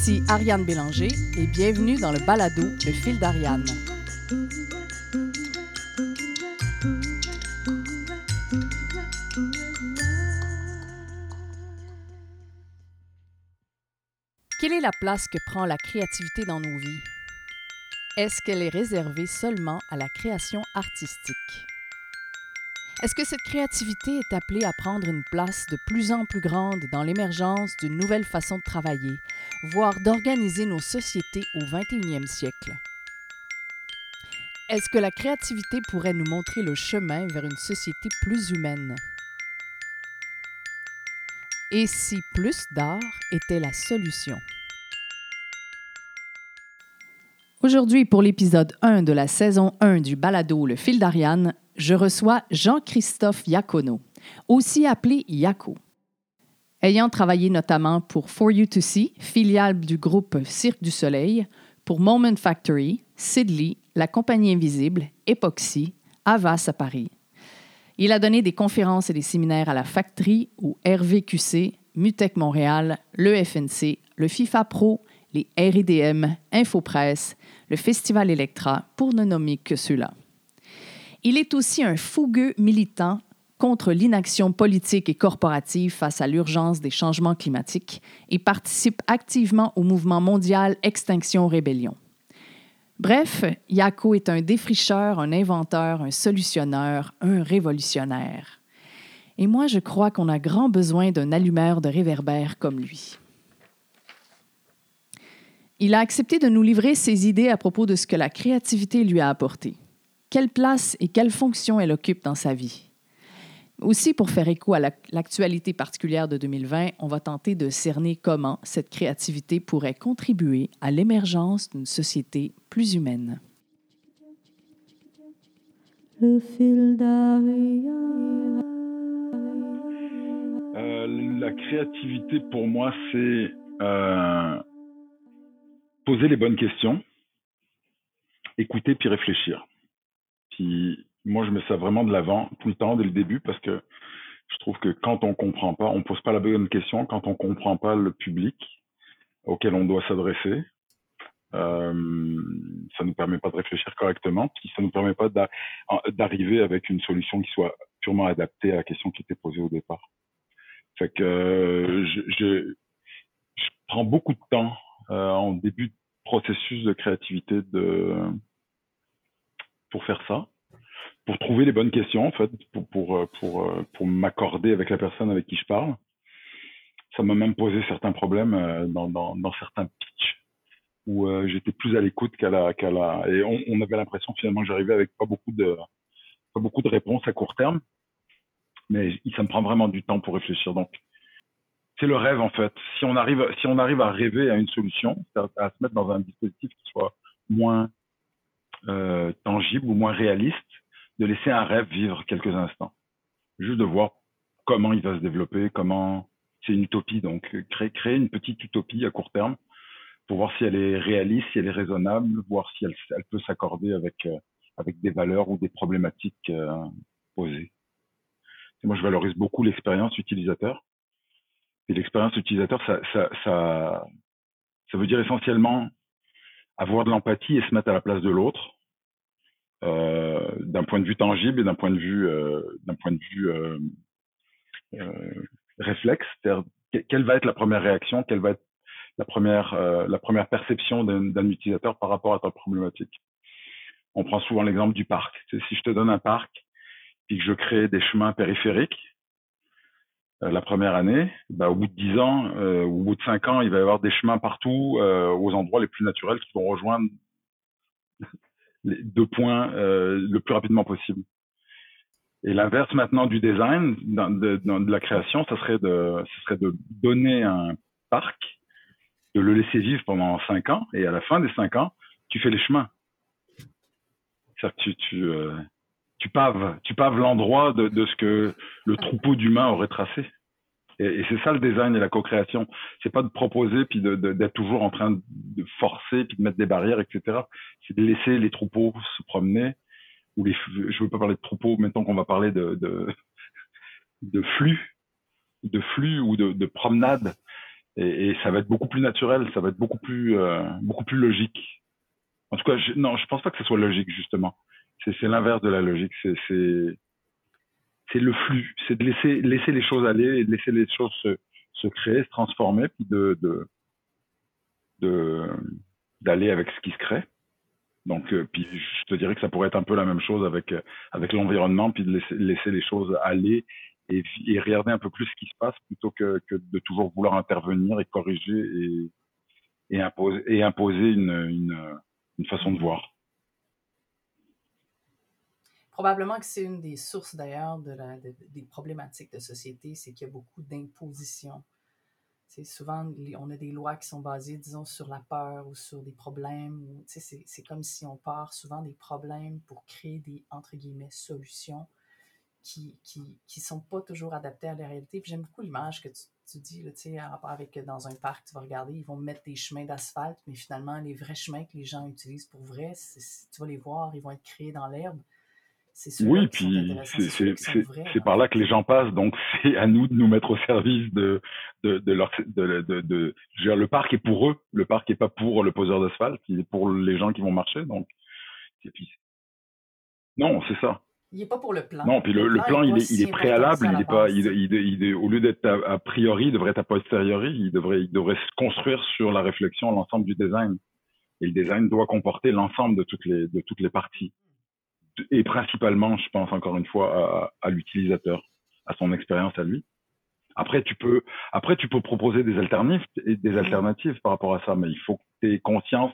Ici Ariane Bélanger et bienvenue dans le balado Le fil d'Ariane. Quelle est la place que prend la créativité dans nos vies? Est-ce qu'elle est réservée seulement à la création artistique? Est-ce que cette créativité est appelée à prendre une place de plus en plus grande dans l'émergence d'une nouvelle façon de travailler, voire d'organiser nos sociétés au 21e siècle? Est-ce que la créativité pourrait nous montrer le chemin vers une société plus humaine? Et si plus d'art était la solution? Aujourd'hui, pour l'épisode 1 de la saison 1 du balado Le fil d'Ariane, je reçois Jean-Christophe Iacono, aussi appelé Yaco. Ayant travaillé notamment pour For You to See, filiale du groupe Cirque du Soleil, pour Moment Factory, Sidley, La Compagnie Invisible, Epoxy, Avas à Paris. Il a donné des conférences et des séminaires à la Factory ou RVQC, Mutec Montréal, le FNC, le FIFA Pro, les RIDM, Infopresse, le Festival Electra, pour ne nommer que ceux-là. Il est aussi un fougueux militant contre l'inaction politique et corporative face à l'urgence des changements climatiques et participe activement au mouvement mondial Extinction Rébellion. Bref, Yako est un défricheur, un inventeur, un solutionneur, un révolutionnaire. Et moi, je crois qu'on a grand besoin d'un allumeur de réverbère comme lui. Il a accepté de nous livrer ses idées à propos de ce que la créativité lui a apporté quelle place et quelle fonction elle occupe dans sa vie. Aussi, pour faire écho à l'actualité particulière de 2020, on va tenter de cerner comment cette créativité pourrait contribuer à l'émergence d'une société plus humaine. Le fil euh, la créativité, pour moi, c'est euh, poser les bonnes questions, écouter puis réfléchir moi, je mets ça vraiment de l'avant tout le temps dès le début parce que je trouve que quand on comprend pas, on pose pas la bonne question, quand on comprend pas le public auquel on doit s'adresser, euh, ça nous permet pas de réfléchir correctement, puis ça nous permet pas d'arriver avec une solution qui soit purement adaptée à la question qui était posée au départ. Fait que euh, je, je, je, prends beaucoup de temps euh, en début de processus de créativité de pour faire ça, pour trouver les bonnes questions en fait, pour pour euh, pour, euh, pour m'accorder avec la personne avec qui je parle. Ça m'a même posé certains problèmes euh, dans, dans, certains pitchs où j'étais plus à l'écoute qu'à la qu'à la et on, avait l'impression finalement que j'arrivais avec pas beaucoup de pas beaucoup de réponses à court terme, mais ça me prend vraiment du temps pour réfléchir donc c'est le rêve en fait. Si on arrive, si on arrive à rêver à une solution, à, à se mettre dans un dispositif qui soit moins tangible ou moins réaliste, de laisser un rêve vivre quelques instants. Juste de voir comment il va se développer, comment c'est une utopie, donc créer, créer une petite utopie à court terme pour voir si elle est réaliste, si elle est raisonnable, voir si elle, peut s'accorder avec, euh, avec des valeurs ou des problématiques euh, posées. Moi, je valorise beaucoup l'expérience utilisateur. Et l'expérience utilisateur, ça, veut dire essentiellement avoir de l'empathie et se mettre à la place de l'autre, euh, d'un point de vue tangible et d'un point de vue, euh, d'un point de vue euh, euh réflexe. Quelle va être la première réaction, quelle va être la première, euh, la première perception d'un utilisateur par rapport à ta problématique? On prend souvent l'exemple du parc. Si je te donne un parc et que je crée des chemins périphériques, euh, la première année, bah, au bout de dix ans, euh, au bout de cinq ans, il va y avoir des chemins partout euh, aux endroits les plus naturels qui vont rejoindre les deux points le plus rapidement possible. Et l'inverse maintenant du design, de, de, la création, ça serait de, ce serait de donner un parc, de le laisser vivre pendant cinq ans, et à la fin des cinq ans, tu fais les chemins. C'est-à-dire que tu, tu, tu paves, tu paves l'endroit de, de, ce que le troupeau d'humains aurait tracé. Et, c'est ça le design et la co-création. C'est pas de proposer puis d'être de, toujours en train de forcer puis de mettre des barrières, etc. C'est de laisser les troupeaux se promener. Ou les, je veux pas parler de troupeaux, maintenant qu'on va parler de, de, de flux, de flux ou de, de promenade. Et, ça va être beaucoup plus naturel, ça va être beaucoup plus, euh, beaucoup plus logique. En tout cas, non, je pense pas que ce soit logique justement. C'est l'inverse de la logique. C'est c'est le flux, c'est de laisser laisser les choses aller de laisser les choses se, se créer, se transformer, puis de de d'aller avec ce qui se crée. Donc, euh, puis je te dirais que ça pourrait être un peu la même chose avec euh, avec l'environnement, puis de laisser, laisser les choses aller et, et, regarder un peu plus ce qui se passe plutôt que, que de toujours vouloir intervenir et corriger et, et imposer, et imposer une, une, une façon de voir. Probablement que c'est une des sources d'ailleurs de des problématiques de société, c'est qu'il y a beaucoup d'imposition. C'est souvent, on a des lois qui sont basées, disons, sur la peur ou sur des problèmes. C'est comme si on part souvent des problèmes pour créer des, entre guillemets, solutions qui qui, qui sont pas toujours adaptées à la réalité. J'aime beaucoup l'image que tu, tu dis, tu sais, en rapport avec dans un parc, tu vas regarder, ils vont mettre des chemins d'asphalte, mais finalement, les vrais chemins que les gens utilisent pour vrai, tu vas les voir, ils vont être créés dans l'herbe. Oui, puis c'est par là que les gens passent, donc c'est à nous de nous mettre au service de de, de leur de, de, de, le parc est pour eux, le parc est pas pour le poseur d'asphalte, il est pour les gens qui vont marcher, donc non, c'est ça. Il est pas pour le plan. Non, puis le, le plan, il, est, il est préalable, il est pas, il, il, au lieu d'être a, priori, il devrait être a posteriori, il devrait, il devrait se construire sur la réflexion, l'ensemble du design. Et le design doit comporter l'ensemble de toutes les, de toutes les parties. Et principalement, je pense encore une fois à, à l'utilisateur, à son expérience à lui. Après, tu peux, après, tu peux proposer des alternatives, des alternatives par rapport à ça, mais il faut que tu aies conscience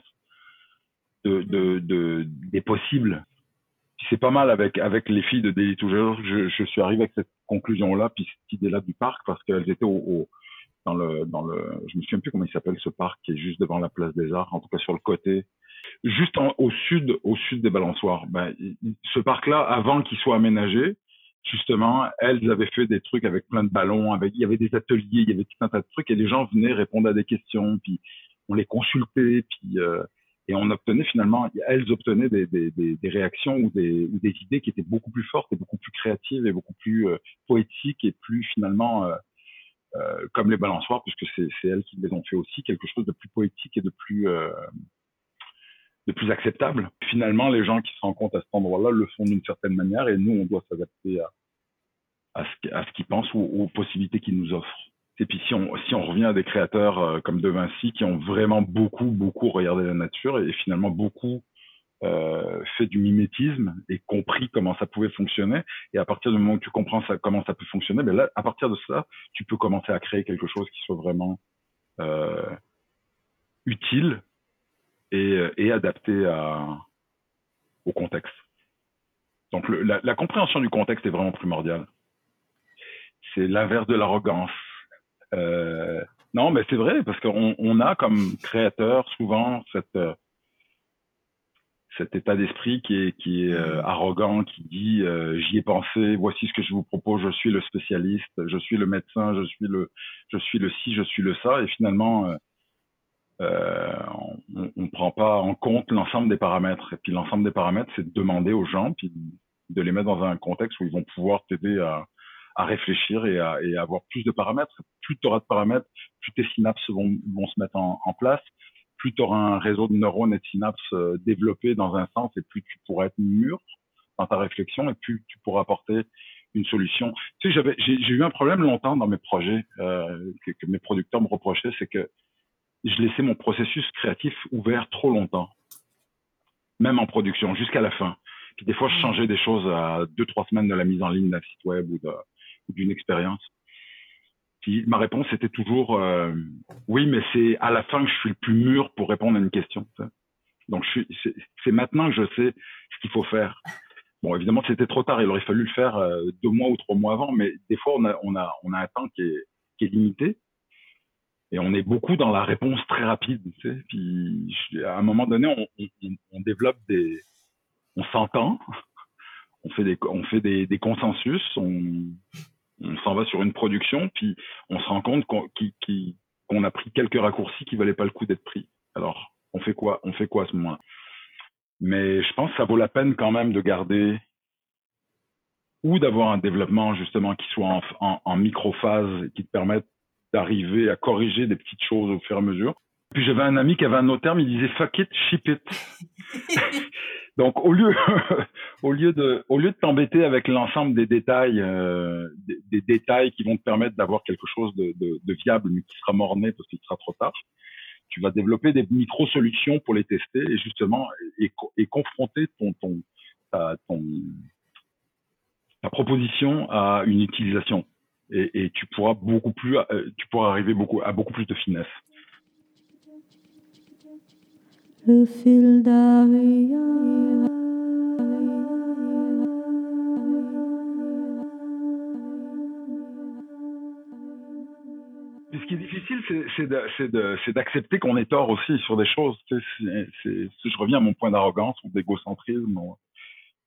de, de, de, des possibles c'est pas mal avec avec les filles de Daily Toujours. Je, je suis arrivé avec cette conclusion-là, puis cette idée-là du parc, parce qu'elles étaient au, au, dans le dans le, je me souviens plus comment il s'appelle ce parc qui est juste devant la place des Arts, en tout cas sur le côté, juste au sud au sud des balançoires. Ben, ce parc-là, avant qu'il soit aménagé, justement, elles avaient fait des trucs avec plein de ballons, avec il y avait des ateliers, il y avait tout un tas de trucs, et les gens venaient répondre à des questions, puis on les consultait, puis euh, et on obtenait finalement, elles obtenaient des, des, des, réactions ou des, ou des, idées qui étaient beaucoup plus fortes et beaucoup plus créatives et beaucoup plus euh, poétiques et plus finalement euh, comme les balançoires, puisque c'est elles qui les ont fait aussi, quelque chose de plus poétique et de plus de plus acceptable. Finalement, les gens qui se compte à cet endroit-là le font d'une certaine manière et nous, on doit s'adapter à, ce, qu'ils pensent ou aux possibilités qu'ils nous offrent. Et puis si on, revient à des créateurs euh, comme De Vinci qui ont vraiment beaucoup, beaucoup regardé la nature et finalement beaucoup euh, fait du mimétisme et compris comment ça pouvait fonctionner. Et à partir du moment où tu comprends comment ça peut fonctionner, ben là, à partir de ça, tu peux commencer à créer quelque chose qui soit vraiment euh, utile et, et adapté au contexte. Donc la, compréhension du contexte est vraiment primordiale. C'est l'inverse de l'arrogance euh, non, mais c'est vrai, parce qu'on on a comme créateur souvent euh, cet état d'esprit qui est, euh, arrogant, qui dit euh, j'y ai pensé, voici ce que je vous propose, je suis le spécialiste, je suis le médecin, je suis le, je suis le ci, je suis le ça, et finalement on ne prend pas en compte l'ensemble des paramètres. Et puis l'ensemble des paramètres, c'est de demander aux gens, puis de les mettre dans un contexte où ils vont pouvoir t'aider à, à réfléchir et à, et avoir plus de paramètres. Plus tu auras de paramètres, plus tes synapses vont, vont se mettre en, en place, plus tu auras un réseau de neurones et de synapses euh, développé dans un sens et plus tu pourras être mûr dans ta réflexion et plus tu pourras apporter une solution. Tu sais, j'avais, j'ai, eu un problème longtemps dans mes projets euh, que, mes producteurs me reprochaient, c'est que je laissais mon processus créatif ouvert trop longtemps, même en production, jusqu'à la fin. Puis des fois, je changeais des choses à deux, trois semaines de la mise en ligne d'un site web ou d'une expérience Puis ma réponse était toujours euh, oui, mais c'est à la fin que je suis le plus mûr pour répondre à une question. Donc c'est maintenant que je sais ce qu'il faut faire. Bon, évidemment, c'était trop tard. Il aurait fallu le faire euh, deux mois ou trois mois avant, mais des fois, on a, un temps qui est limité. Et on est beaucoup dans la réponse très rapide. Tu sais. Puis à un moment donné, on, on, on développe des, on s'entend, on fait des, on fait des, des consensus, on, on s'en va sur une production, puis on se rend compte qu'on a pris quelques raccourcis qui valaient pas le coup d'être pris. Alors, on fait quoi On fait quoi à ce moment-là? Mais je pense que ça vaut la peine quand même de garder ou d'avoir un développement justement qui soit en, en, en microphase, qui te permette d'arriver à corriger des petites choses au fur et à mesure. Puis j'avais un ami qui avait un autre terme, il disait fuck it, ship it. Donc au lieu, au lieu de, au lieu de t'embêter avec l'ensemble des détails, euh, des, détails qui vont te permettre d'avoir quelque chose de, de, de, viable mais qui sera morné parce qu'il sera trop tard, tu vas développer des micro solutions pour les tester et justement et, et confronter ton, ton, ta, ton, ta proposition à une utilisation. Et, et, tu pourras beaucoup plus, euh, tu pourras arriver beaucoup à beaucoup plus de finesse. Le fil ce qui est difficile, c'est d'accepter qu'on est tort aussi sur des choses. Si je reviens à mon point d'arrogance ou d'égocentrisme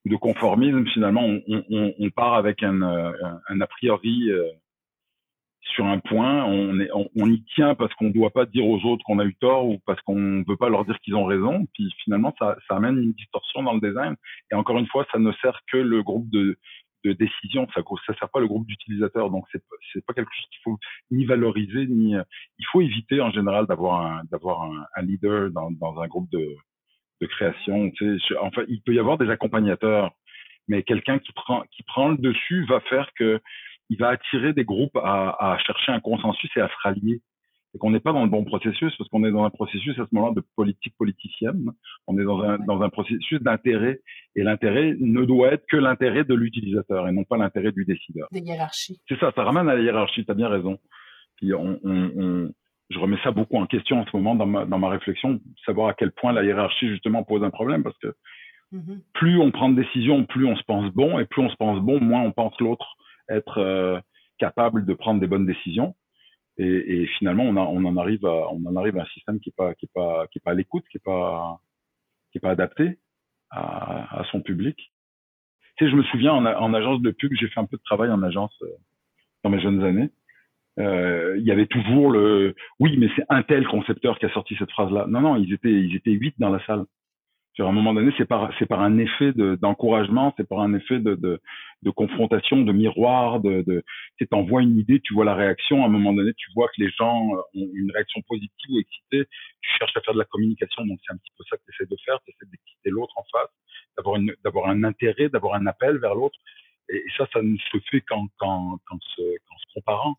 de conformisme, finalement, on, on, on part avec un, euh, un, a priori euh, sur un point, on, est, on, y tient parce qu'on ne doit pas dire aux autres qu'on a eu tort ou parce qu'on ne veut pas leur dire qu'ils ont raison. Puis finalement, ça, ça amène une distorsion dans le design. Et encore une fois, ça ne sert que le groupe de, de décision, ça ne sert pas le groupe d'utilisateurs. Donc c'est c'est pas quelque chose qu'il faut ni valoriser ni il faut éviter en général d'avoir un un, un, leader dans, dans un groupe de de création. Tu sais, enfin il peut y avoir des accompagnateurs, mais quelqu'un qui prend qui prend le dessus va faire que il va attirer des groupes à, à chercher un consensus et à se rallier et qu'on n'est pas dans le bon processus parce qu'on est dans un processus à ce moment-là de politique politicienne. On est dans un, dans un processus d'intérêt et l'intérêt ne doit être que l'intérêt de l'utilisateur et non pas l'intérêt du décideur. Des hiérarchies. C'est ça, ça ramène à la hiérarchie, tu as bien raison. Puis on, on, on, je remets ça beaucoup en question en ce moment dans ma, dans ma réflexion, savoir à quel point la hiérarchie justement pose un problème parce que mm-hmm. plus on prend de décisions, plus on se pense bon et plus on se pense bon, moins on pense l'autre être euh, capable de prendre des bonnes décisions. Et, et, finalement, on, a, on, en arrive à, on en arrive à un système qui est pas, qui est pas, qui est pas à l'écoute, qui est pas, qui est pas adapté à, à son public. Tu sais, je me souviens en, en agence de pub, j'ai fait un peu de travail en agence euh, dans mes jeunes années. Euh, il y avait toujours le, oui, mais c'est un tel concepteur qui a sorti cette phrase-là. Non, non, ils étaient, ils étaient huit dans la salle. À un moment donné, c'est par, c'est par un effet d'encouragement, c'est par un effet de, de, de, confrontation, de miroir, de, de tu t'envoies une idée, tu vois la réaction, à un moment donné, tu vois que les gens ont une réaction positive ou excitée, tu cherches à faire de la communication, donc c'est un petit peu ça que tu essaies de faire, tu essaies d'exciter l'autre en face, d'avoir une, d'avoir un intérêt, d'avoir un appel vers l'autre, et, ça, ça ne se fait qu'en, qu'en, qu'en se, qu'en se comparant.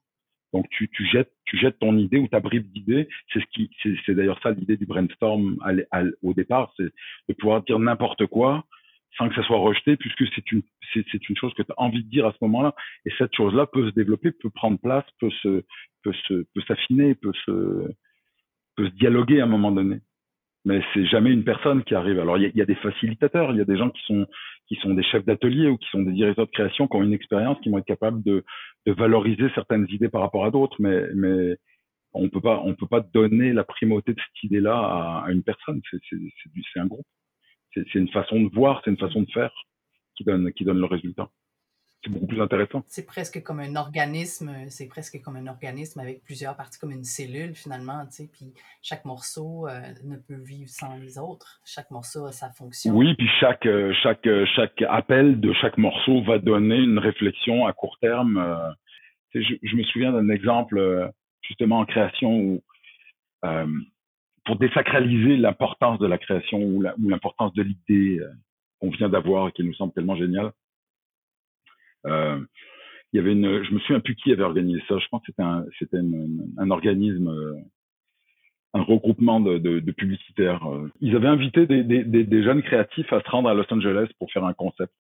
Donc tu, tu jettes tu jettes ton idée ou ta bribe d'idée. C'est ce qui c'est d'ailleurs ça l'idée du brainstorm au départ, c'est de pouvoir dire n'importe quoi sans que ça soit rejeté puisque c'est une c'est une chose que tu as envie de dire à ce moment-là et cette chose-là peut se développer, peut prendre place, peut se peut se peut s'affiner, peut se peut se dialoguer à un moment donné mais c'est jamais une personne qui arrive. Alors il y, a, des facilitateurs, il y a des gens qui sont qui sont des chefs d'atelier ou qui sont des directeurs de création qui ont une expérience, qui vont être capables de, de valoriser certaines idées par rapport à d'autres, mais mais on peut pas on peut pas donner la primauté de cette idée-là à, une personne. C'est c'est un groupe. C'est une façon de voir, c'est une façon de faire qui donne qui donne le résultat c'est beaucoup plus intéressant. C'est presque comme un organisme, c'est presque comme un organisme avec plusieurs parties, comme une cellule finalement, tu sais, puis chaque morceau euh, ne peut vivre sans les autres. Chaque morceau a sa fonction. Oui, puis chaque, euh, chaque, euh, chaque appel de chaque morceau va donner une réflexion à court terme. Je, je, me souviens d'un exemple justement en création où pour désacraliser l'importance de la création ou l'importance de l'idée qu'on vient d'avoir et qui nous semble tellement géniale, il y avait une, je me souviens plus qui avait organisé ça. Je pense que c'était un, organisme, euh, un regroupement de, publicitaires. Euh. Ils avaient invité des, jeunes créatifs à se rendre à Los Angeles pour faire un concept.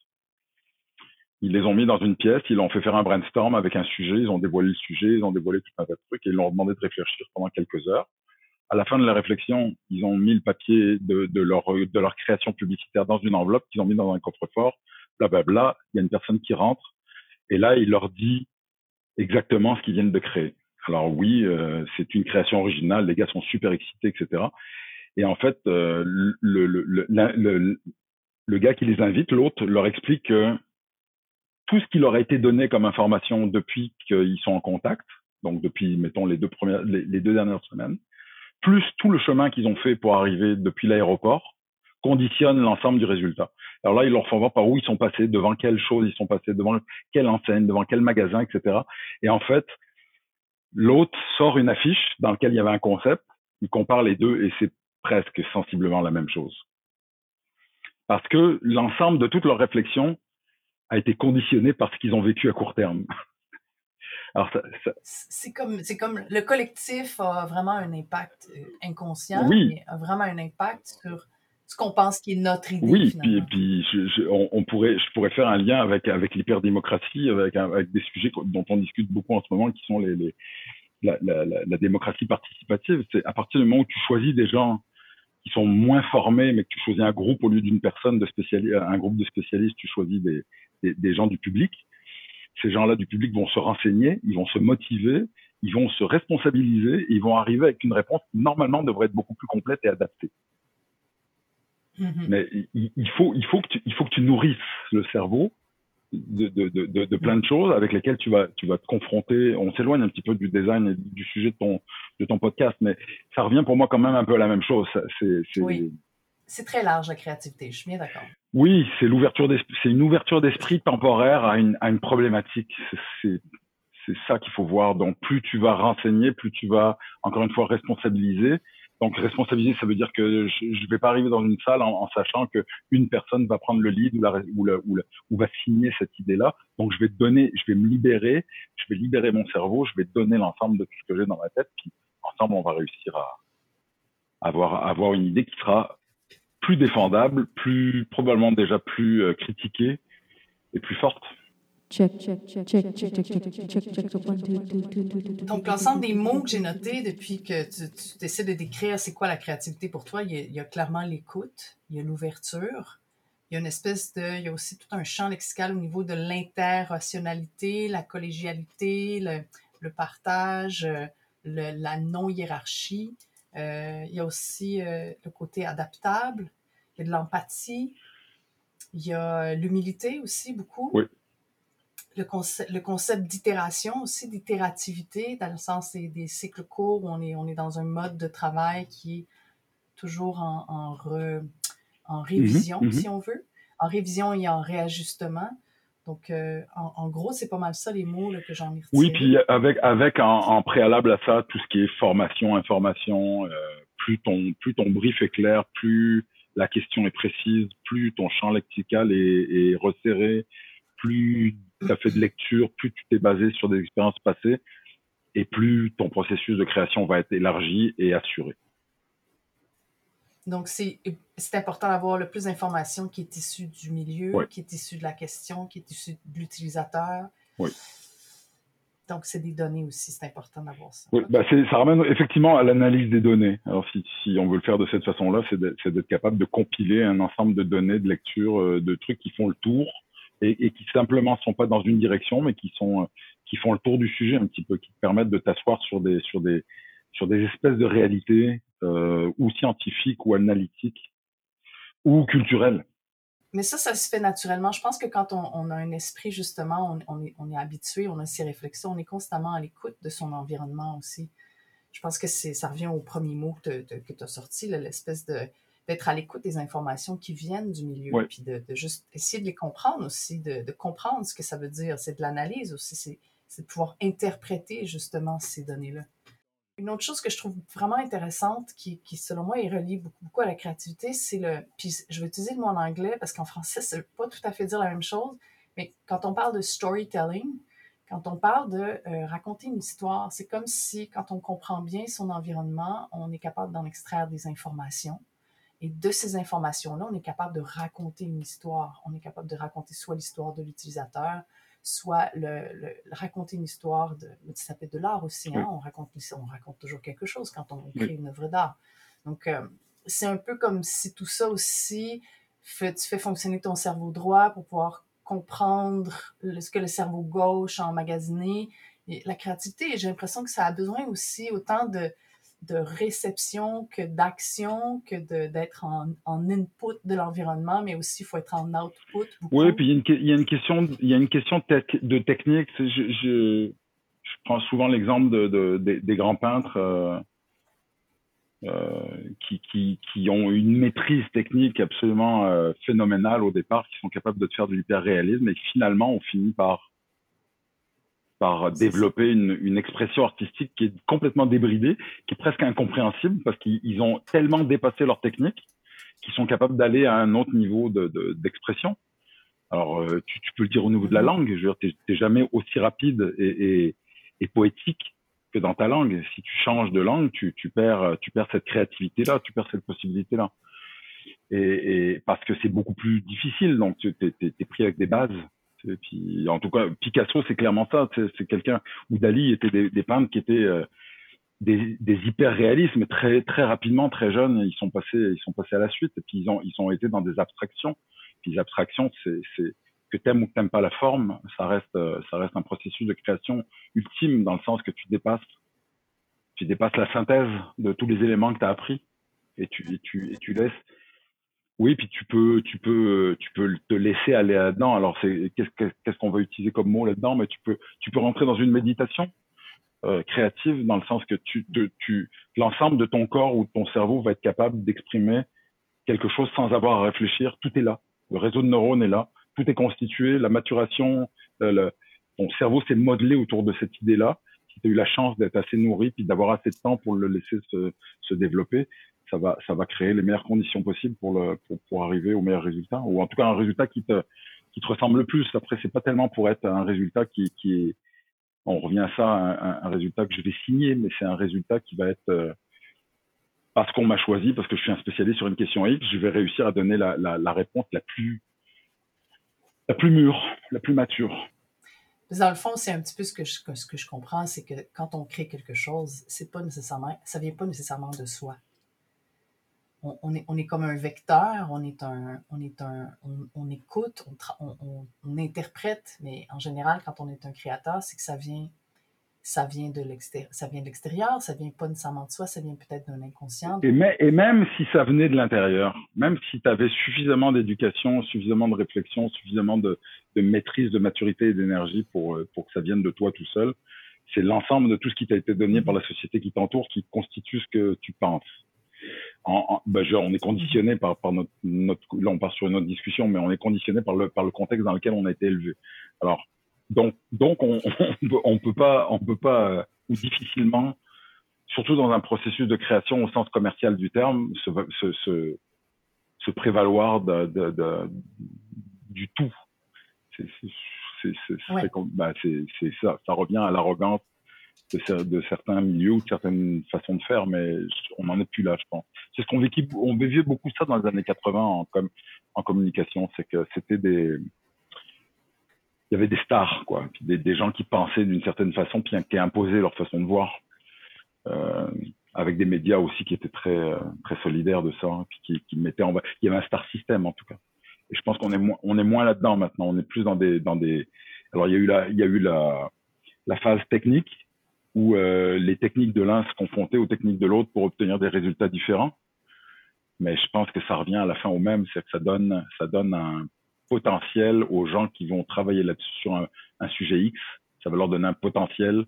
Ils les ont mis dans une pièce, ils ont fait faire un brainstorm avec un sujet, ils ont dévoilé le sujet, ils ont dévoilé tout un tas de trucs et ils leur demandé de réfléchir pendant quelques heures. À la fin de la réflexion, ils ont mis le papier de, de leur, de leur création publicitaire dans une enveloppe qu'ils ont mis dans un coffre-fort blablabla, il y a une personne qui rentre, et là, il leur dit exactement ce qu'ils viennent de créer. Alors oui, euh, c'est une création originale, les gars sont super excités, etc. Et en fait, euh, le, gars qui les invite, l'autre, leur explique que tout ce qui leur a été donné comme information depuis qu'ils sont en contact, donc depuis, mettons, les deux dernières semaines, plus tout le chemin qu'ils ont fait pour arriver depuis l'aéroport, conditionne l'ensemble du résultat. Alors là, ils leur font voir par où ils sont passés, devant quelle chose ils sont passés, devant quelle enseigne, devant quel magasin, etc. Et en fait, L'autre sort une affiche dans laquelle il y avait un concept, il compare les deux et c'est presque sensiblement la même chose. Parce que l'ensemble de toutes leurs réflexions a été conditionné par ce qu'ils ont vécu à court terme. Alors, c'est comme, c'est comme le collectif a vraiment un impact euh, inconscient, mais a vraiment un impact sur ce qu'on pense qui est notre idée. Oui, puis, puis on, pourrait, je pourrais faire un lien avec, avec l'hyperdémocratie, avec, avec des sujets dont on discute beaucoup en ce moment, qui sont les, les la, la, la, démocratie participative. C'est à partir du moment où tu choisis des gens qui sont moins formés, mais que tu choisis un groupe au lieu d'une personne de spécialiste, un groupe de spécialistes, tu choisis des, des, des gens du public. Ces gens-là du public vont se renseigner, ils vont se motiver, ils vont se responsabiliser, et ils vont arriver avec une réponse qui normalement devrait être beaucoup plus complète et adaptée. Mm-hmm. Mais il, faut, il, faut que tu, il faut que tu nourrisses le cerveau de, de, de, de, plein de choses avec lesquelles tu vas, tu vas te confronter. On s'éloigne un petit peu du design et du sujet de ton, de ton podcast, mais ça revient pour moi quand même un peu à la même chose. C'est, oui. C'est très large la créativité, je suis bien d'accord. Oui, c'est l'ouverture c'est une ouverture d'esprit temporaire à une, à une problématique. C'est, c'est ça qu'il faut voir. Donc plus tu vas renseigner, plus tu vas encore une fois responsabiliser donc responsabiliser, ça veut dire que je ne vais pas arriver dans une salle en, sachant que une personne va prendre le lead ou, la, ou, ou, ou va signer cette idée-là. Donc je vais donner, je vais me libérer, je vais libérer mon cerveau, je vais donner l'ensemble de tout ce que j'ai dans ma tête. Puis ensemble, on va réussir à avoir, avoir une idée qui sera plus défendable, plus probablement déjà plus euh, critiquée et plus forte. Donc, l'ensemble des mots que j'ai notés depuis que tu, tu décides de décrire c'est quoi la créativité pour toi, il y a, clairement l'écoute, il y a l'ouverture, il y a une espèce de, il y a aussi tout un champ lexical au niveau de l'interrationalité, la collégialité, le, le partage, le, la non-hiérarchie. Euh, il y a aussi euh, le côté adaptable, il y a de l'empathie, il y a l'humilité aussi beaucoup. Oui le concept, le concept d'itération aussi, d'itérativité, dans le sens des, des, cycles courts où on est, on est dans un mode de travail qui est toujours en, en, en révision, mm-hmm, si mm-hmm. on veut. En révision et en réajustement. Donc, euh, en, en, gros, c'est pas mal ça les mots là, que j'en ai retirés. Oui, puis avec, avec en, en, préalable à ça, tout ce qui est formation, information, euh, plus, ton, plus ton brief est clair, plus la question est précise, plus ton champ lexical est, est resserré, plus tu as fait de lecture, plus tu t'es basé sur des expériences passées et plus ton processus de création va être élargi et assuré. Donc, c'est important d'avoir le plus d'informations qui est issue du milieu, qui est issue de la question, qui est issue de l'utilisateur. Oui. Donc, c'est des données aussi, c'est important d'avoir ça. Oui, bah ça ramène effectivement à l'analyse des données. Alors, si, si, on veut le faire de cette façon-là, c'est d'être capable de compiler un ensemble de données, de lecture, euh, de trucs qui font le tour et, qui simplement sont pas dans une direction, mais qui sont qui font le tour du sujet un petit peu, qui te permettent de t'asseoir sur des sur des sur des espèces de réalités euh, ou scientifiques ou analytiques ou culturelles. Mais ça, ça se fait naturellement. Je pense que quand on, a un esprit, justement, on, est, habitué, on a ces réflexions, on est constamment à l'écoute de son environnement aussi. Je pense que ça revient au premier mot que tu as sorti, l'espèce de d'être à l'écoute des informations qui viennent du milieu, puis de, juste essayer de les comprendre aussi, de, comprendre ce que ça veut dire. C'est de l'analyse aussi, c'est de pouvoir interpréter justement ces données-là. Une autre chose que je trouve vraiment intéressante, qui, qui selon moi est reliée beaucoup, beaucoup à la créativité, c'est le. Puis je vais utiliser le mot en anglais parce qu'en français, ça veut pas tout à fait dire la même chose, mais quand on parle de storytelling, quand on parle de euh, raconter une histoire, c'est comme si, quand on comprend bien son environnement, on est capable d'en extraire des informations et de ces informations-là, on est capable de raconter une histoire. On est capable de raconter soit l'histoire de l'utilisateur, soit le, raconter une histoire de, ça s'appelle de l'art aussi. Hein? On raconte, on raconte toujours quelque chose quand on crée une œuvre d'art. Donc, euh, c'est un peu comme si tout ça aussi, fait, tu fais fonctionner ton cerveau droit pour pouvoir comprendre ce que le cerveau gauche a emmagasiné. Et la créativité, j'ai l'impression que ça a besoin aussi autant de, de réception que d'action, que d'être en, en, input de l'environnement, mais aussi il faut être en output. Oui, puis il y, a une, question, y a une question de technique. Je, je, je, prends souvent l'exemple de, de, des grands peintres euh, euh, qui, qui, qui, ont une maîtrise technique absolument euh, phénoménale au départ, qui sont capables de faire de l'hyper-réalisme et finalement ont fini par par développer une, une, expression artistique qui est complètement débridée, qui est presque incompréhensible parce qu'ils ont tellement dépassé leur technique qu'ils sont capables d'aller à un autre niveau d'expression. De, Alors, euh, tu, tu, peux le dire au niveau de la mm-hmm. langue, je veux dire, t'es jamais aussi rapide et, et, et, poétique que dans ta langue. Si tu changes de langue, tu, tu perds, tu perds cette créativité-là, tu perds cette possibilité-là. Et, et, parce que c'est beaucoup plus difficile, donc tu es, es, pris avec des bases. Et puis, en tout cas, Picasso, c'est clairement ça. C'est quelqu'un où Dali était des, peintres qui étaient euh, des, des hyper réalismes très très rapidement, très jeunes. Ils sont passés, ils sont passés à la suite. Et puis ils ont ils ont été dans des abstractions. Puis les abstractions, c'est que t'aimes ou que t'aimes pas la forme, ça reste ça reste un processus de création ultime dans le sens que tu dépasses tu dépasses la synthèse de tous les éléments que tu as appris et tu et tu et tu laisses oui, puis tu peux, tu peux, tu peux te laisser aller là-dedans. Alors, c'est qu'est-ce qu'on va utiliser comme mot là-dedans? Mais tu peux, tu peux rentrer dans une méditation euh, créative dans le sens que l'ensemble de ton corps ou de ton cerveau va être capable d'exprimer quelque chose sans avoir à réfléchir. Tout est là. Le réseau de neurones est là. Tout est constitué. La maturation, euh, ton cerveau s'est modelé autour de cette idée-là. Si tu as eu la chance d'être assez nourri puis d'avoir assez de temps pour le laisser se, se développer, ça va, ça va créer les meilleures conditions possibles pour, le, pour, pour arriver au meilleur résultat, ou en tout cas un résultat qui te, qui te ressemble le plus. Après, c'est pas tellement pour être un résultat qui, qui est, on revient à ça, un, résultat que je vais signer, mais c'est un résultat qui va être euh, parce qu'on m'a choisi, parce que je suis un spécialiste sur une question X, je vais réussir à donner la, la, la réponse la plus, la plus mûre, la plus mature. Dans le fond, c'est un petit peu ce que je, ce que je comprends, c'est que quand on crée quelque chose, c'est pas nécessairement, ça vient pas nécessairement de soi. On, est, on est comme un vecteur, on est un, on est un, on, écoute, on, on, interprète, mais en général, quand on est un créateur, c'est que ça vient, ça vient de l'extérieur, ça vient de l'extérieur, ça vient pas nécessairement de soi, ça vient peut-être d'un inconscient. Et, et, même si ça venait de l'intérieur, même si tu avais suffisamment d'éducation, suffisamment de réflexion, suffisamment de, de maîtrise, de maturité et d'énergie pour, pour que ça vienne de toi tout seul, c'est l'ensemble de tout ce qui t'a été donné par la société qui t'entoure qui constitue ce que tu penses en, ben, on est conditionné par, par notre, notre, là on part sur une autre discussion, mais on est conditionné par le, par le contexte dans lequel on a été élevé. Alors, donc, donc on, on, peut pas, on peut pas, euh, ou difficilement, surtout dans un processus de création au sens commercial du terme, se, se, se, se prévaloir de, de, de, du tout. C'est ouais. bah, ça, ça revient à l'arrogance de, certains milieux ou de certaines façons de faire, mais on n'en est plus là, je pense. C'est ce qu'on vivait, on vivait beaucoup ça dans les années 80 en, en communication, c'est que c'était des, il y avait des stars, quoi, des, gens qui pensaient d'une certaine façon, puis qui imposaient leur façon de voir, euh, avec des médias aussi qui étaient très, très solidaires de ça, hein, puis qui, mettaient en, il y avait un star system en tout cas. Je pense qu'on est moins, est moins là-dedans maintenant. On est plus dans des, dans des. Alors il y a eu la, y a eu la, la phase technique où euh, les techniques de l'un se confrontaient aux techniques de l'autre pour obtenir des résultats différents. Mais je pense que ça revient à la fin au même, c'est que ça donne, ça donne un potentiel aux gens qui vont travailler là-dessus sur un, un, sujet X. Ça va leur donner un potentiel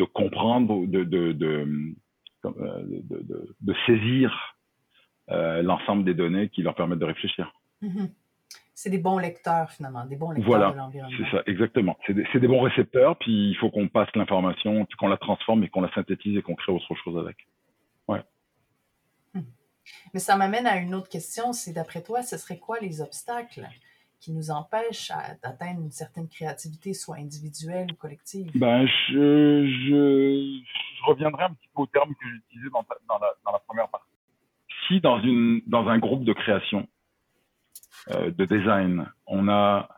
de comprendre, de, de, de, euh, de, de, de saisir euh, l'ensemble des données qui leur permettent de réfléchir. Mm-hmm c'est des bons lecteurs finalement, des bons lecteurs voilà, de l'environnement. C'est ça, exactement. C'est des, des, bons récepteurs, puis il faut qu'on passe l'information, qu'on la transforme et qu'on la synthétise et qu'on crée autre chose avec. Ouais. Mais ça m'amène à une autre question, c'est d'après toi, ce serait quoi les obstacles qui nous empêchent d'atteindre une certaine créativité, soit individuelle ou collective? Ben, je, je, reviendrai un petit peu au terme que j'ai utilisé dans, dans, dans la première partie. Si dans, une, dans un groupe de création, euh, de design. On a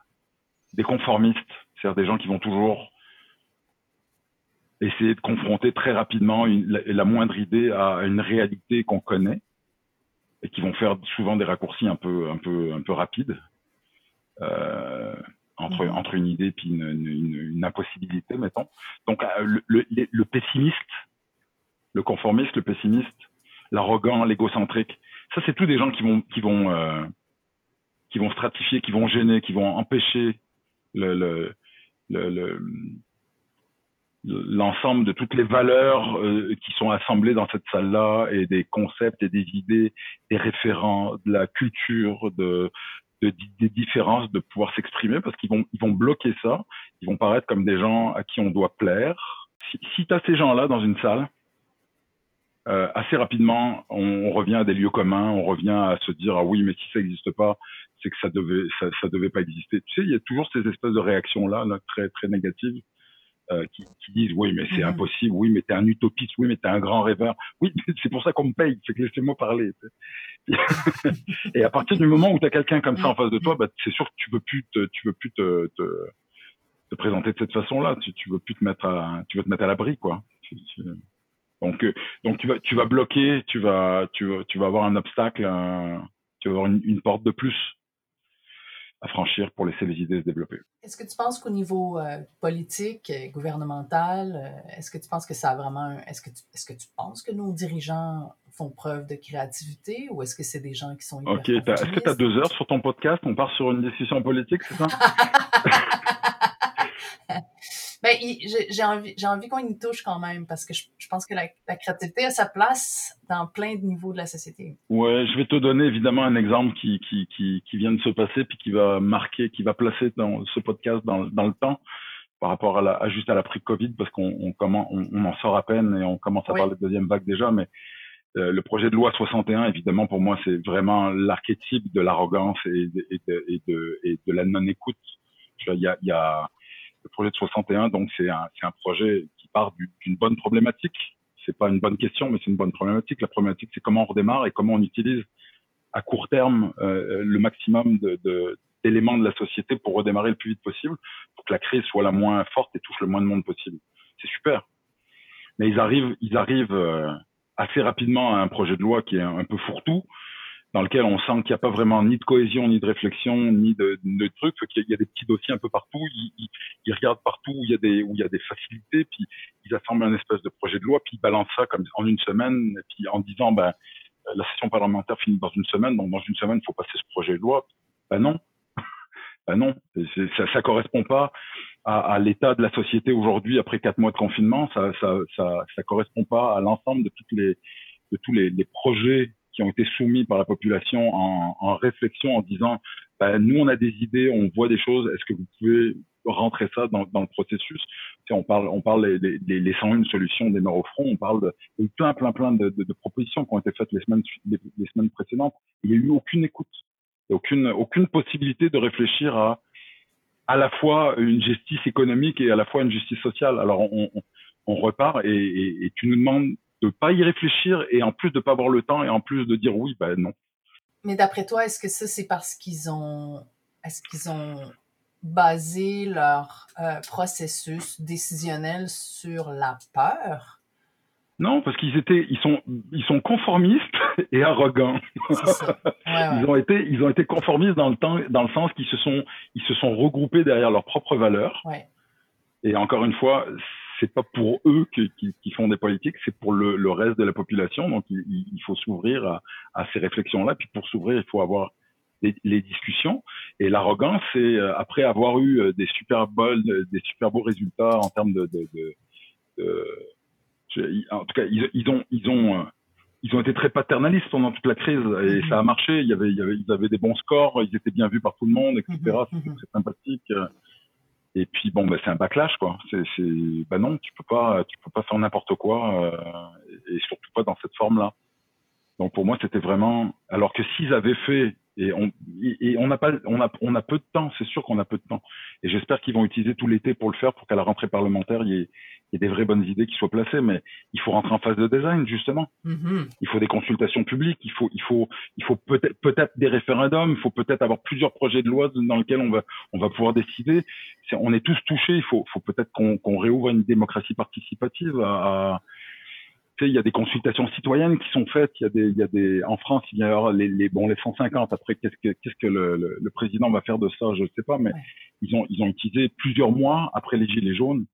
des conformistes, c'est-à-dire des gens qui vont toujours essayer de confronter très rapidement la, moindre idée à une réalité qu'on connaît et qui vont faire souvent des raccourcis un peu un peu un peu rapides euh, entre mhm. entre une idée et une, une, une, impossibilité mettons donc euh, le, le, le, pessimiste le conformiste le pessimiste l'arrogant l'égocentrique ça c'est tous des gens qui vont qui vont euh, qui vont stratifier, qui vont gêner, qui vont empêcher le, le, le, l'ensemble de toutes les valeurs euh, qui sont assemblées dans cette salle-là et des concepts et des idées, des référents, de la culture, de des différences de pouvoir s'exprimer parce qu'ils vont, ils vont bloquer ça. Ils vont paraître comme des gens à qui on doit plaire. Si, si tu as ces gens-là dans une salle, euh, assez rapidement, on, revient à des lieux communs, on revient à se dire ah oui, mais si ça n'existe pas, c'est que ça devait ça, ça, devait pas exister. Tu sais, il y a toujours ces espèces de réactions là, là très très négatives. Euh, qui, qui, disent oui mais c'est mhm. impossible, oui mais t'es un utopiste, oui mais t'es un grand rêveur, oui c'est pour ça qu'on me paye, c'est que laissez-moi parler. et à partir du moment où t'as quelqu'un comme ça en face de toi, bah, c'est sûr que tu veux plus te, tu veux plus te, te, te présenter de cette façon-là, tu, tu veux plus te mettre à, tu veux te mettre à l'abri quoi. Donc, euh, donc tu vas, tu vas bloquer, tu vas, tu vas, tu vas avoir un obstacle, tu vas avoir une, une, porte de plus à franchir pour laisser les idées se développer. Est-ce que tu penses qu'au niveau euh, politique, euh, gouvernemental, est-ce que tu penses que ça a vraiment, est-ce que tu, est-ce que tu penses que nos dirigeants font preuve de créativité ou est-ce que c'est des gens qui sont Ok, est-ce que tu as deux heures sur ton podcast? On part sur une décision politique, c'est ça? Ben, j'ai envie, j'ai envie qu'on y touche quand même parce que je, je pense que la, la, créativité a sa place dans plein de niveaux de la société. Ouais, je vais te donner évidemment un exemple qui, qui, qui, qui vient de se passer puis qui va marquer, qui va placer dans ce podcast dans, dans le temps par rapport à, la, à juste à la prix Covid parce qu'on on, comment, on, on, en sort à peine et on commence à parler de deuxième vague déjà, mais euh, le projet de loi 61, évidemment, pour moi, c'est vraiment l'archétype de l'arrogance et, et, de, et, de, et de la non-écoute. Il y a, il y a le projet de 61, donc c'est un, un projet qui part d'une bonne problématique. C'est pas une bonne question, mais c'est une bonne problématique. La problématique, c'est comment on redémarre et comment on utilise à court terme euh, le maximum d'éléments de, de la société pour redémarrer le plus vite possible, pour que la crise soit la moins forte et touche le moins de monde possible. C'est super. Mais ils arrivent, ils arrivent euh, assez rapidement à un projet de loi qui est un peu fourre-tout, dans lequel on sent qu'il n'y a pas vraiment ni de cohésion, ni de réflexion, ni de, de trucs, qu'il y a des petits dossiers un peu partout, ils, ils, regardent partout où il y a des où il y a des facilités, puis ils assemblent un espèce de projet de loi, puis ils balancent ça comme en une semaine, et puis en disant ben la session parlementaire finit dans une semaine, donc dans une semaine il faut passer ce projet de loi. Ben non, ben non, ça ça correspond pas à, à l'état de la société aujourd'hui après quatre mois de confinement, ça ça ça, ça correspond pas à l'ensemble de toutes les de tous les, les projets qui ont été soumis par la population en, réflexion en disant bah, nous on a des idées, on voit des choses, est-ce que vous pouvez rentrer ça dans, le processus? On parle on parle des, des, des 101 solutions des front, on parle de, de plein plein plein de, propositions qui ont été faites les semaines précédentes. Il n'y a eu aucune écoute, aucune possibilité de réfléchir à à la fois une justice économique et à la fois une justice sociale. Alors on, repart et tu nous demandes de pas y réfléchir et en plus de pas avoir le temps et en plus de dire oui, ben non. Mais d'après toi, est-ce que ça c'est parce qu'ils ont, est-ce qu'ils ont basé leur euh, processus décisionnel sur la peur? Non, parce qu'ils étaient, ils sont, ils sont conformistes et arrogants. Ça. Ouais, ouais. Ils ont été, ils ont été conformistes dans le temps, dans le sens qu'ils se sont, ils se sont regroupés derrière leurs propres valeurs. Ouais. Et encore une fois, c'est pas pour eux qui, qui, qui, font des politiques, c'est pour le, le, reste de la population. Donc, il, il faut s'ouvrir à, à, ces réflexions-là. Puis pour s'ouvrir, il faut avoir les, les discussions. Et l'arrogance, c'est euh, après avoir eu euh, des super beaux, des super beaux résultats en termes de, de, de, de en tout cas, ils, ils ont, ils ont, euh, ils ont été très paternalistes pendant toute la crise et ça a marché. Il y avait, il y avait, ils avaient des bons scores, ils étaient bien vus par tout le monde, etc. C'était très sympathique. Et puis bon, bah, c'est un backlash quoi. C'est, c'est, bah non, tu peux pas, tu peux pas faire n'importe quoi euh, et surtout pas dans cette forme-là. Donc pour moi, c'était vraiment. Alors que s'ils avaient fait et on et on n'a pas, on a, on a peu de temps. C'est sûr qu'on a peu de temps. Et j'espère qu'ils vont utiliser tout l'été pour le faire, pour qu'à la rentrée parlementaire, il y ait, il y ait des vraies bonnes idées qui soient placées. Mais il faut rentrer en phase de design justement. Mm-hmm. Il faut des consultations publiques. Il faut, il faut, il faut peut-être, peut-être des référendums. Il faut peut-être avoir plusieurs projets de loi dans lesquels on va, on va pouvoir décider. On est tous touchés. Il faut, faut peut-être qu'on, qu'on réouvre une démocratie participative à, à il y a des consultations citoyennes qui sont faites. Il y a des, il y a des, en France, il y a les, les bon, les 150. Après, qu'est-ce que, qu'est-ce que le, le, le, président va faire de ça, je ne sais pas, mais ouais. ils ont, ils ont utilisé plusieurs mois après les gilets jaunes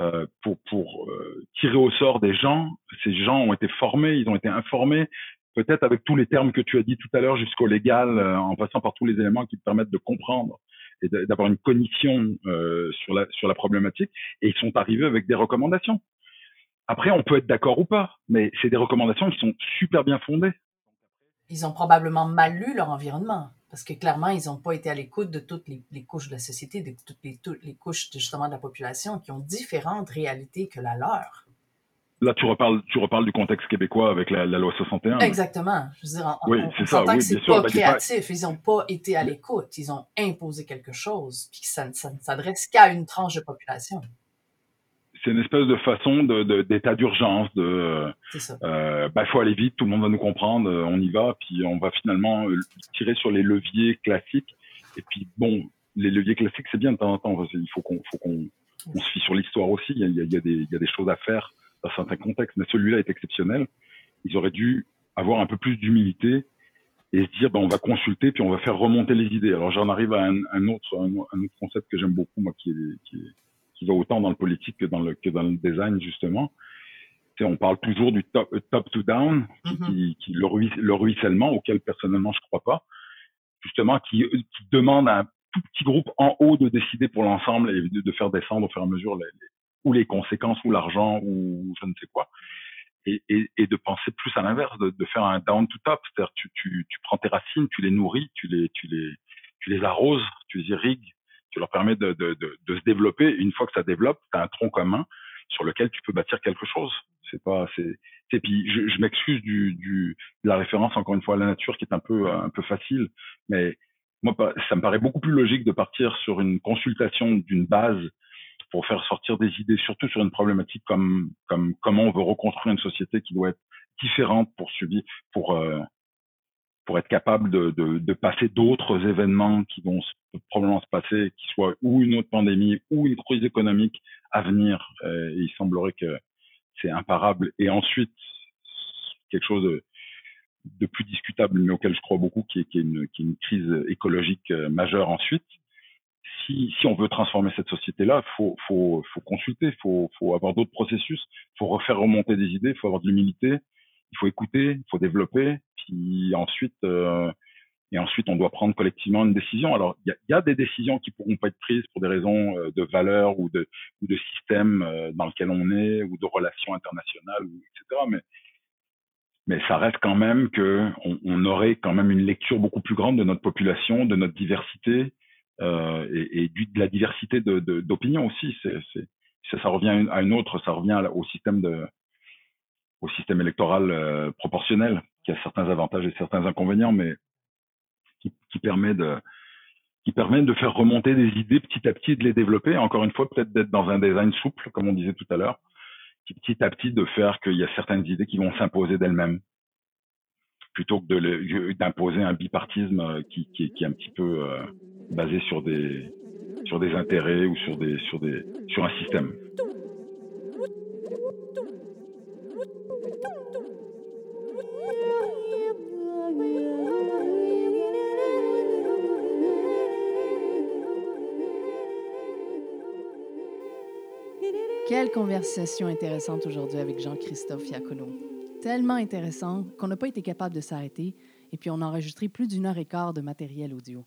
euh, pour, pour euh, tirer au sort des gens. Ces gens ont été formés, ils ont été informés, peut-être avec tous les termes que tu as dit tout à l'heure, jusqu'au légal, euh, en passant par tous les éléments qui te permettent de comprendre et d'avoir une cognition sur la sur la problématique. Et ils sont arrivés avec des recommandations. Après, on peut être d'accord ou pas, mais c'est des recommandations qui sont super bien fondées. Ils ont probablement mal lu leur environnement. Parce que clairement, ils n'ont pas été à l'écoute de toutes les, couches de la société, de toutes les, toutes les couches justement de la population qui ont différentes réalités que la leur. Là, tu reparles, tu reparles du contexte québécois avec la, loi 61. Exactement. Je veux dire, on, oui, c'est ça. Oui, que c'est pas ben, créatif. Ils n'ont pas été à l'écoute. Ils ont imposé quelque chose, puis ça, ça ne s'adresse qu'à une tranche de population c'est une espèce de façon d'état d'urgence, de, euh, bah, faut aller vite, tout le monde va nous comprendre, euh, on y va, puis on va finalement euh, tirer sur les leviers classiques. Et puis bon, les leviers classiques, c'est bien de temps en temps, il faut qu'on faut qu'on on se fie sur l'histoire aussi, il y, a, il, y a des, il y a des choses à faire dans certains contextes, mais celui-là est exceptionnel. Ils auraient dû avoir un peu plus d'humilité et se dire, ben, on va consulter, puis on va faire remonter les idées. Alors j'en arrive à un, un autre, un, autre concept que j'aime beaucoup, moi, qui est, qui est qui va autant dans le politique que dans le, que dans le design, justement. On parle toujours du top, top to down, qui, le, ruissellement, auquel personnellement je crois pas, justement, qui, qui demande à un tout petit groupe en haut de décider pour l'ensemble et de, de, faire descendre au fur et à mesure les, ou les conséquences ou l'argent ou je ne sais quoi. Et, et, et de penser plus à l'inverse, de, de, faire un down to top, c'est-à-dire tu, tu, tu prends tes racines, tu les nourris, tu les, tu les, tu les arroses, tu les irrigues, tu leur permets de, de, se développer. Une fois que ça développe, tu as un tronc commun sur lequel tu peux bâtir quelque chose. C'est pas, c'est, et puis je, je m'excuse du, du, de la référence encore une fois à la nature qui est un peu, un peu facile, mais moi, ça me paraît beaucoup plus logique de partir sur une consultation d'une base pour faire sortir des idées, surtout sur une problématique comme, comme comment on veut reconstruire une société qui doit être différente pour subir, pour, euh, pour être capable de, de, de passer d'autres événements qui vont probablement se passer, qui soient ou une autre pandémie ou une crise économique à venir. Euh, il semblerait que c'est imparable. Et ensuite, quelque chose de, de, plus discutable, mais auquel je crois beaucoup, qui est, qui est, une, qui est une, crise écologique euh, majeure ensuite. Si, si on veut transformer cette société-là, faut, faut, faut consulter, faut, faut avoir d'autres processus, faut refaire remonter des idées, faut avoir de l'humilité, il faut écouter, il faut développer, puis ensuite, euh, et ensuite on doit prendre collectivement une décision. Alors il y a, des décisions qui pourront pas être prises pour des raisons euh, de valeur ou de, système euh, dans lequel on est ou de relations internationales, etc. Mais ça reste quand même que on, on, aurait quand même une lecture beaucoup plus grande de notre population, de notre diversité et, de la diversité d'opinions aussi. Ça, revient à une autre, ça revient au système électoral proportionnel, qui a certains avantages et certains inconvénients, mais qui, permet de qui permet de faire remonter des idées petit à petit et de les développer. Encore une fois, peut-être d'être dans un design souple, comme on disait tout à l'heure, qui petit à petit de faire qu'il y a certaines idées qui vont s'imposer d'elles-mêmes, plutôt que d'imposer un bipartisme euh, qui, est un petit peu euh, basé sur des intérêts ou sur un système. Quelle conversation intéressante aujourd'hui avec Jean-Christophe Iacono. Tellement intéressant qu'on n'a pas été capable de s'arrêter et puis on a enregistré plus d'une heure et quart de matériel audio.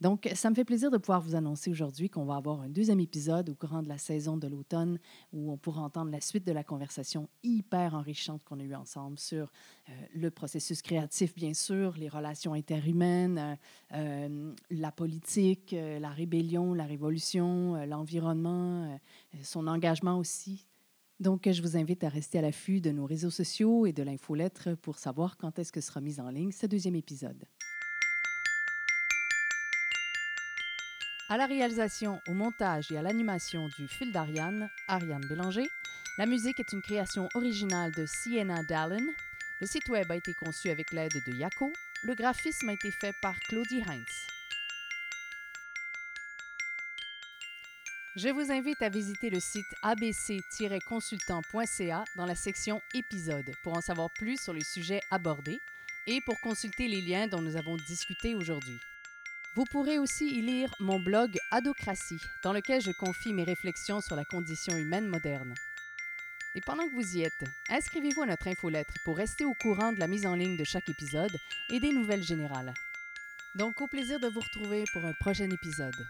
Donc, ça me fait plaisir de pouvoir vous annoncer aujourd'hui qu'on va avoir un deuxième épisode au courant de la saison de l'automne où on pourra entendre la suite de la conversation hyper enrichante qu'on a eue ensemble sur euh, le processus créatif, bien sûr, les relations interhumaines, euh, euh, la politique, la rébellion, la révolution, l'environnement, son engagement aussi. Donc, je vous invite à rester à l'affût de nos réseaux sociaux et de l'infolettre pour savoir quand est-ce que sera mis en ligne ce deuxième épisode. À la réalisation, au montage et à l'animation du fil d'Ariane, Ariane Bélanger. La musique est une création originale de Sienna Dallin. Le site web a été conçu avec l'aide de Yako. Le graphisme a été fait par Claudie Heinz. Je vous invite à visiter le site abc-consultant.ca dans la section Épisodes pour en savoir plus sur les sujets abordés et pour consulter les liens dont nous avons discuté aujourd'hui. Vous pourrez aussi y lire mon blog Adocratie, dans lequel je confie mes réflexions sur la condition humaine moderne. Et pendant que vous y êtes, inscrivez-vous à notre infolettre pour rester au courant de la mise en ligne de chaque épisode et des nouvelles générales. Donc au plaisir de vous retrouver pour un prochain épisode.